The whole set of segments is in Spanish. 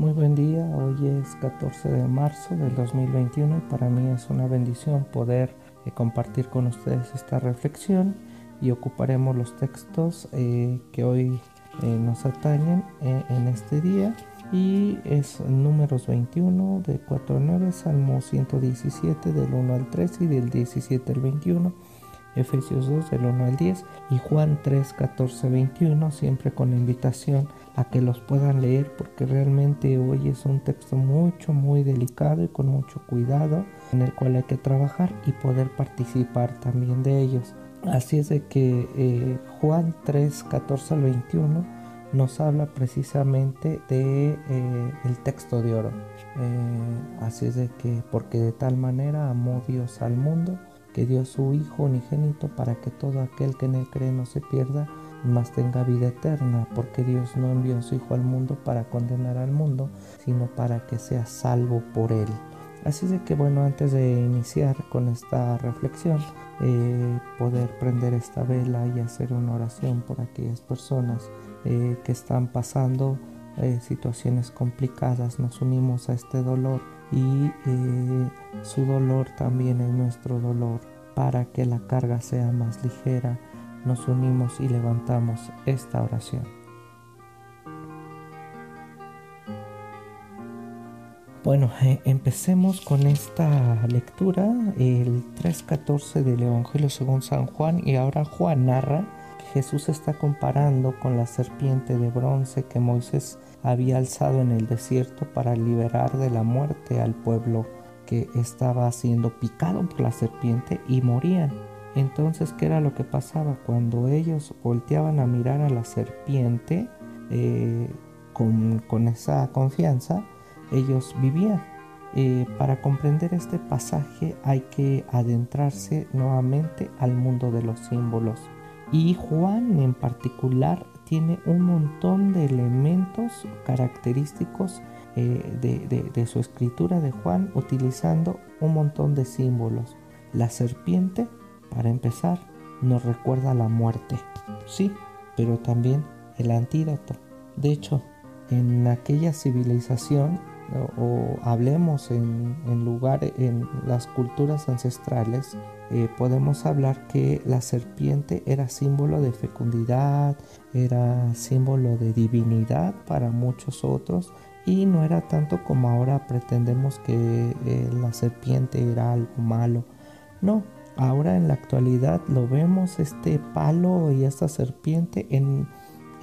Muy buen día, hoy es 14 de marzo del 2021 y para mí es una bendición poder eh, compartir con ustedes esta reflexión y ocuparemos los textos eh, que hoy eh, nos atañen en este día. Y es números 21 de 4 a 9, Salmo 117 del 1 al 3 y del 17 al 21 Efesios 2 del 1 al 10 y Juan 3, 14, 21, siempre con la invitación a que los puedan leer porque realmente hoy es un texto mucho, muy delicado y con mucho cuidado en el cual hay que trabajar y poder participar también de ellos. Así es de que eh, Juan 3, 14 al 21 nos habla precisamente de eh, el texto de oro. Eh, así es de que porque de tal manera amó Dios al mundo que dio su Hijo unigénito para que todo aquel que en él cree no se pierda, mas tenga vida eterna, porque Dios no envió a su Hijo al mundo para condenar al mundo, sino para que sea salvo por él. Así de que bueno, antes de iniciar con esta reflexión, eh, poder prender esta vela y hacer una oración por aquellas personas eh, que están pasando eh, situaciones complicadas, nos unimos a este dolor y eh, su dolor también es nuestro dolor. Para que la carga sea más ligera, nos unimos y levantamos esta oración. Bueno, eh, empecemos con esta lectura, el 3.14 del Evangelio según San Juan, y ahora Juan narra Jesús está comparando con la serpiente de bronce que Moisés había alzado en el desierto para liberar de la muerte al pueblo que estaba siendo picado por la serpiente y morían. Entonces, ¿qué era lo que pasaba? Cuando ellos volteaban a mirar a la serpiente eh, con, esa confianza, ellos vivían. Eh, para comprender este pasaje hay que adentrarse nuevamente al mundo de los símbolos. Y Juan en particular tiene un montón de elementos característicos eh, de, su escritura de Juan utilizando un montón de símbolos. La serpiente, para empezar, nos recuerda la muerte. Sí, pero también el antídoto. De hecho, en aquella civilización o, hablemos en, en en las culturas ancestrales, eh, podemos hablar que la serpiente era símbolo de fecundidad, era símbolo de divinidad para muchos otros y no era tanto como ahora pretendemos que eh, la serpiente era algo malo. No, ahora en la actualidad lo vemos este palo y esta serpiente en,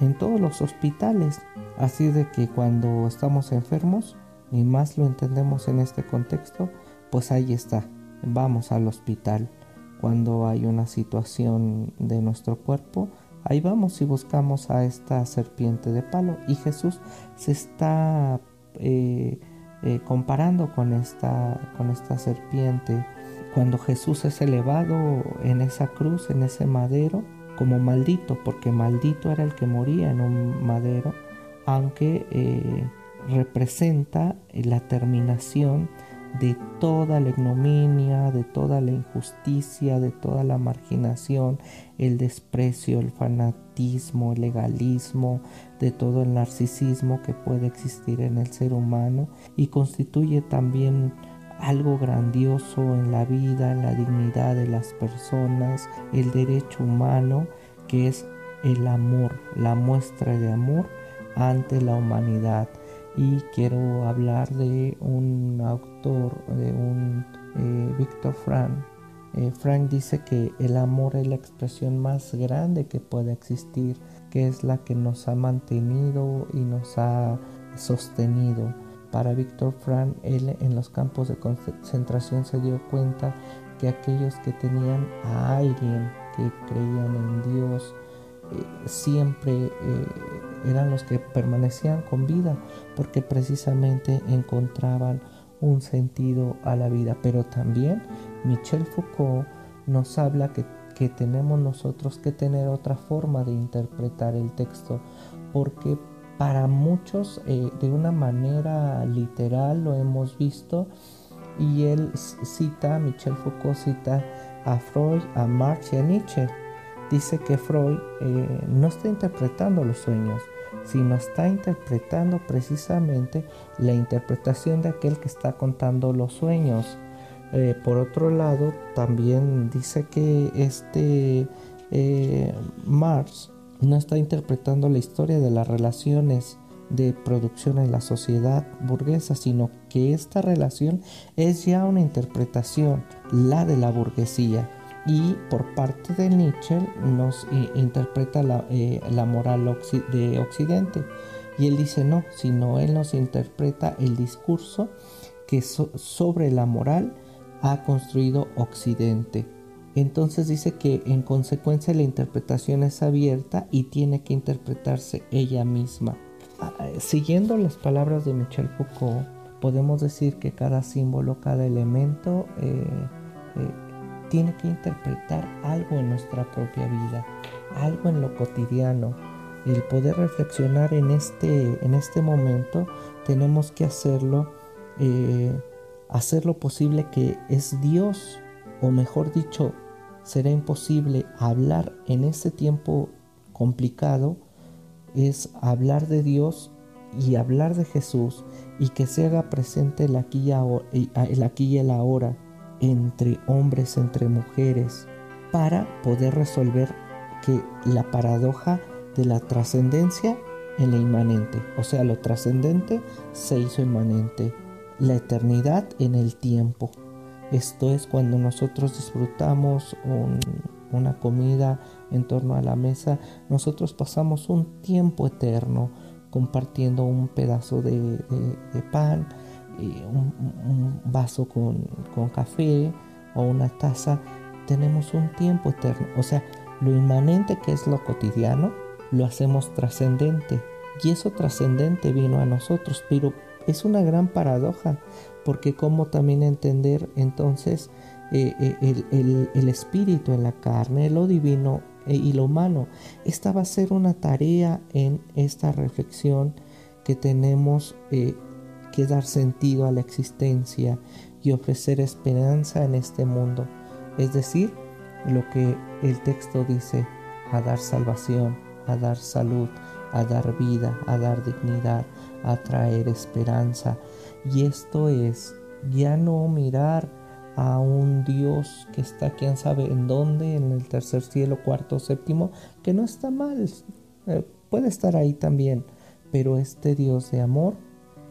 en todos los hospitales. Así de que cuando estamos enfermos, y más lo entendemos en este contexto, pues ahí está, vamos al hospital cuando hay una situación de nuestro cuerpo, ahí vamos y buscamos a esta serpiente de palo. Y Jesús se está eh, eh, comparando con esta, con esta serpiente. Cuando Jesús es elevado en esa cruz, en ese madero, como maldito, porque maldito era el que moría en un madero, aunque eh, representa la terminación de toda la ignominia, de toda la injusticia, de toda la marginación, el desprecio, el fanatismo, el legalismo, de todo el narcisismo que puede existir en el ser humano y constituye también algo grandioso en la vida, en la dignidad de las personas, el derecho humano que es el amor, la muestra de amor ante la humanidad y quiero hablar de un autor, de un eh, Víctor Frank. Eh, Frank dice que el amor es la expresión más grande que puede existir, que es la que nos ha mantenido y nos ha sostenido. Para Víctor Frank, él en los campos de concentración se dio cuenta que aquellos que tenían a alguien que creían en Dios, siempre eh, eran los que permanecían con vida porque precisamente encontraban un sentido a la vida. Pero también Michel Foucault nos habla que, tenemos nosotros que tener otra forma de interpretar el texto porque para muchos eh, de una manera literal lo hemos visto y él cita, Michel Foucault cita a Freud, a Marx y a Nietzsche dice que Freud eh, no está interpretando los sueños, sino está interpretando precisamente la interpretación de aquel que está contando los sueños. Eh, por otro lado, también dice que este eh, Mars no está interpretando la historia de las relaciones de producción en la sociedad burguesa, sino que esta relación es ya una interpretación, la de la burguesía. Y por parte de Nietzsche nos eh, interpreta la, moral de Occidente. Y él dice no, sino él nos interpreta el discurso que sobre la moral ha construido Occidente. Entonces dice que en consecuencia la interpretación es abierta y tiene que interpretarse ella misma. Ah, siguiendo las palabras de Michel Foucault, podemos decir que cada símbolo, cada elemento eh, eh, tiene que interpretar algo en nuestra propia vida, algo en lo cotidiano. El poder reflexionar en este, en este momento, tenemos que hacerlo eh, posible que es Dios, o mejor dicho, será imposible hablar en este tiempo complicado, es hablar de Dios y hablar de Jesús y que se haga presente el aquí y, el aquí y el ahora entre hombres, entre mujeres, para poder resolver que la paradoja de la trascendencia en la inmanente, o sea, lo trascendente se hizo inmanente la eternidad en el tiempo. Esto es cuando nosotros disfrutamos una comida en torno a la mesa, nosotros pasamos un tiempo eterno compartiendo un pedazo de, pan, un, vaso con, con café o una taza. Tenemos un tiempo eterno. O sea, lo inmanente que es lo cotidiano, lo hacemos trascendente. Y eso trascendente vino a nosotros, pero es una gran paradoja, porque cómo también entender entonces eh, eh, el, espíritu en la carne, lo divino eh, y lo humano. Esta va a ser una tarea en esta reflexión que tenemos que dar sentido a la existencia y ofrecer esperanza en este mundo. Es decir, lo que el texto dice, a dar salvación, a dar salud, a dar vida, a dar dignidad, a traer esperanza. Y esto es ya no mirar a un Dios que está quién sabe en dónde, en el tercer cielo, cuarto, séptimo, que no está mal, eh, puede estar ahí también, pero este Dios de amor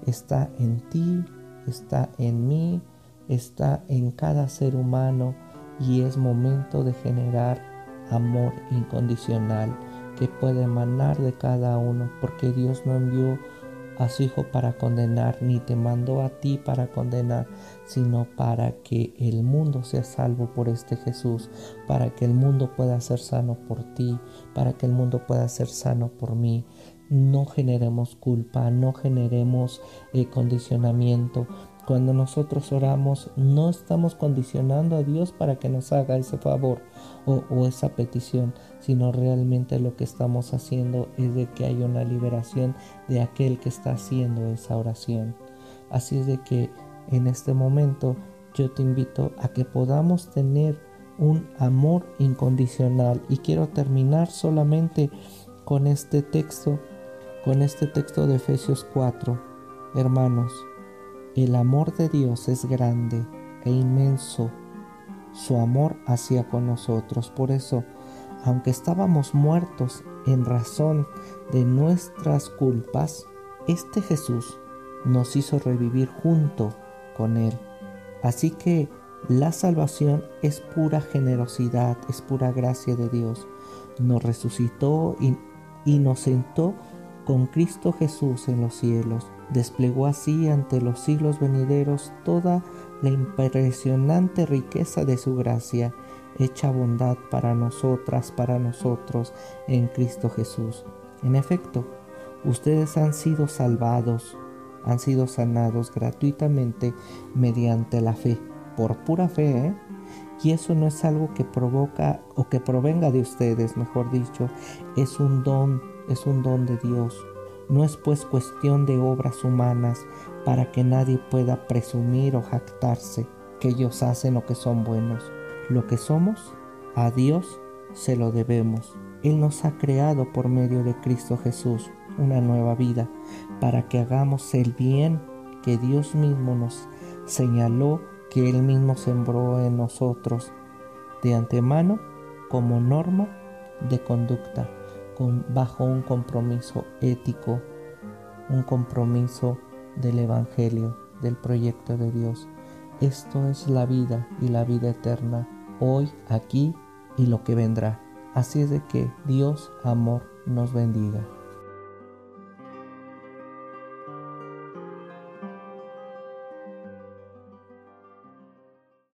está en ti, está en mí, está en cada ser humano y es momento de generar amor incondicional que puede emanar de cada uno, porque Dios no envió a su Hijo para condenar, ni te mandó a ti para condenar, sino para que el mundo sea salvo por este Jesús, para que el mundo pueda ser sano por ti, para que el mundo pueda ser sano por mí. No generemos culpa, no generemos eh, condicionamiento, cuando nosotros oramos, no estamos condicionando a Dios para que nos haga ese favor o, esa petición, sino realmente lo que estamos haciendo es de que haya una liberación de aquel que está haciendo esa oración. Así es de que en este momento yo te invito a que podamos tener un amor incondicional y quiero terminar solamente con este texto, con este texto de Efesios 4. Hermanos, el amor de Dios es grande e inmenso, su amor hacia con nosotros. Por eso, aunque estábamos muertos en razón de nuestras culpas, este Jesús nos hizo revivir junto con Él. Así que la salvación es pura generosidad, es pura gracia de Dios. Nos resucitó y, y nos sentó con Cristo Jesús en los cielos Desplegó así ante los siglos venideros toda la impresionante riqueza de su gracia, hecha bondad para nosotras, para nosotros, en Cristo Jesús. En efecto, ustedes han sido salvados, han sido sanados gratuitamente mediante la fe, por pura fe, ¿eh? Y eso no es algo que provoca o que provenga de ustedes, mejor dicho, es un don, es un don de Dios. No es pues cuestión de obras humanas para que nadie pueda presumir o jactarse que ellos hacen lo que son buenos. Lo que somos, a Dios se lo debemos. Él nos ha creado por medio de Cristo Jesús una nueva vida, para que hagamos el bien que Dios mismo nos señaló que Él mismo sembró en nosotros de antemano como norma de conducta, bajo un compromiso ético, un compromiso del Evangelio, del proyecto de Dios. Esto es la vida y la vida eterna, hoy, aquí y lo que vendrá. Así es de que Dios, amor, nos bendiga.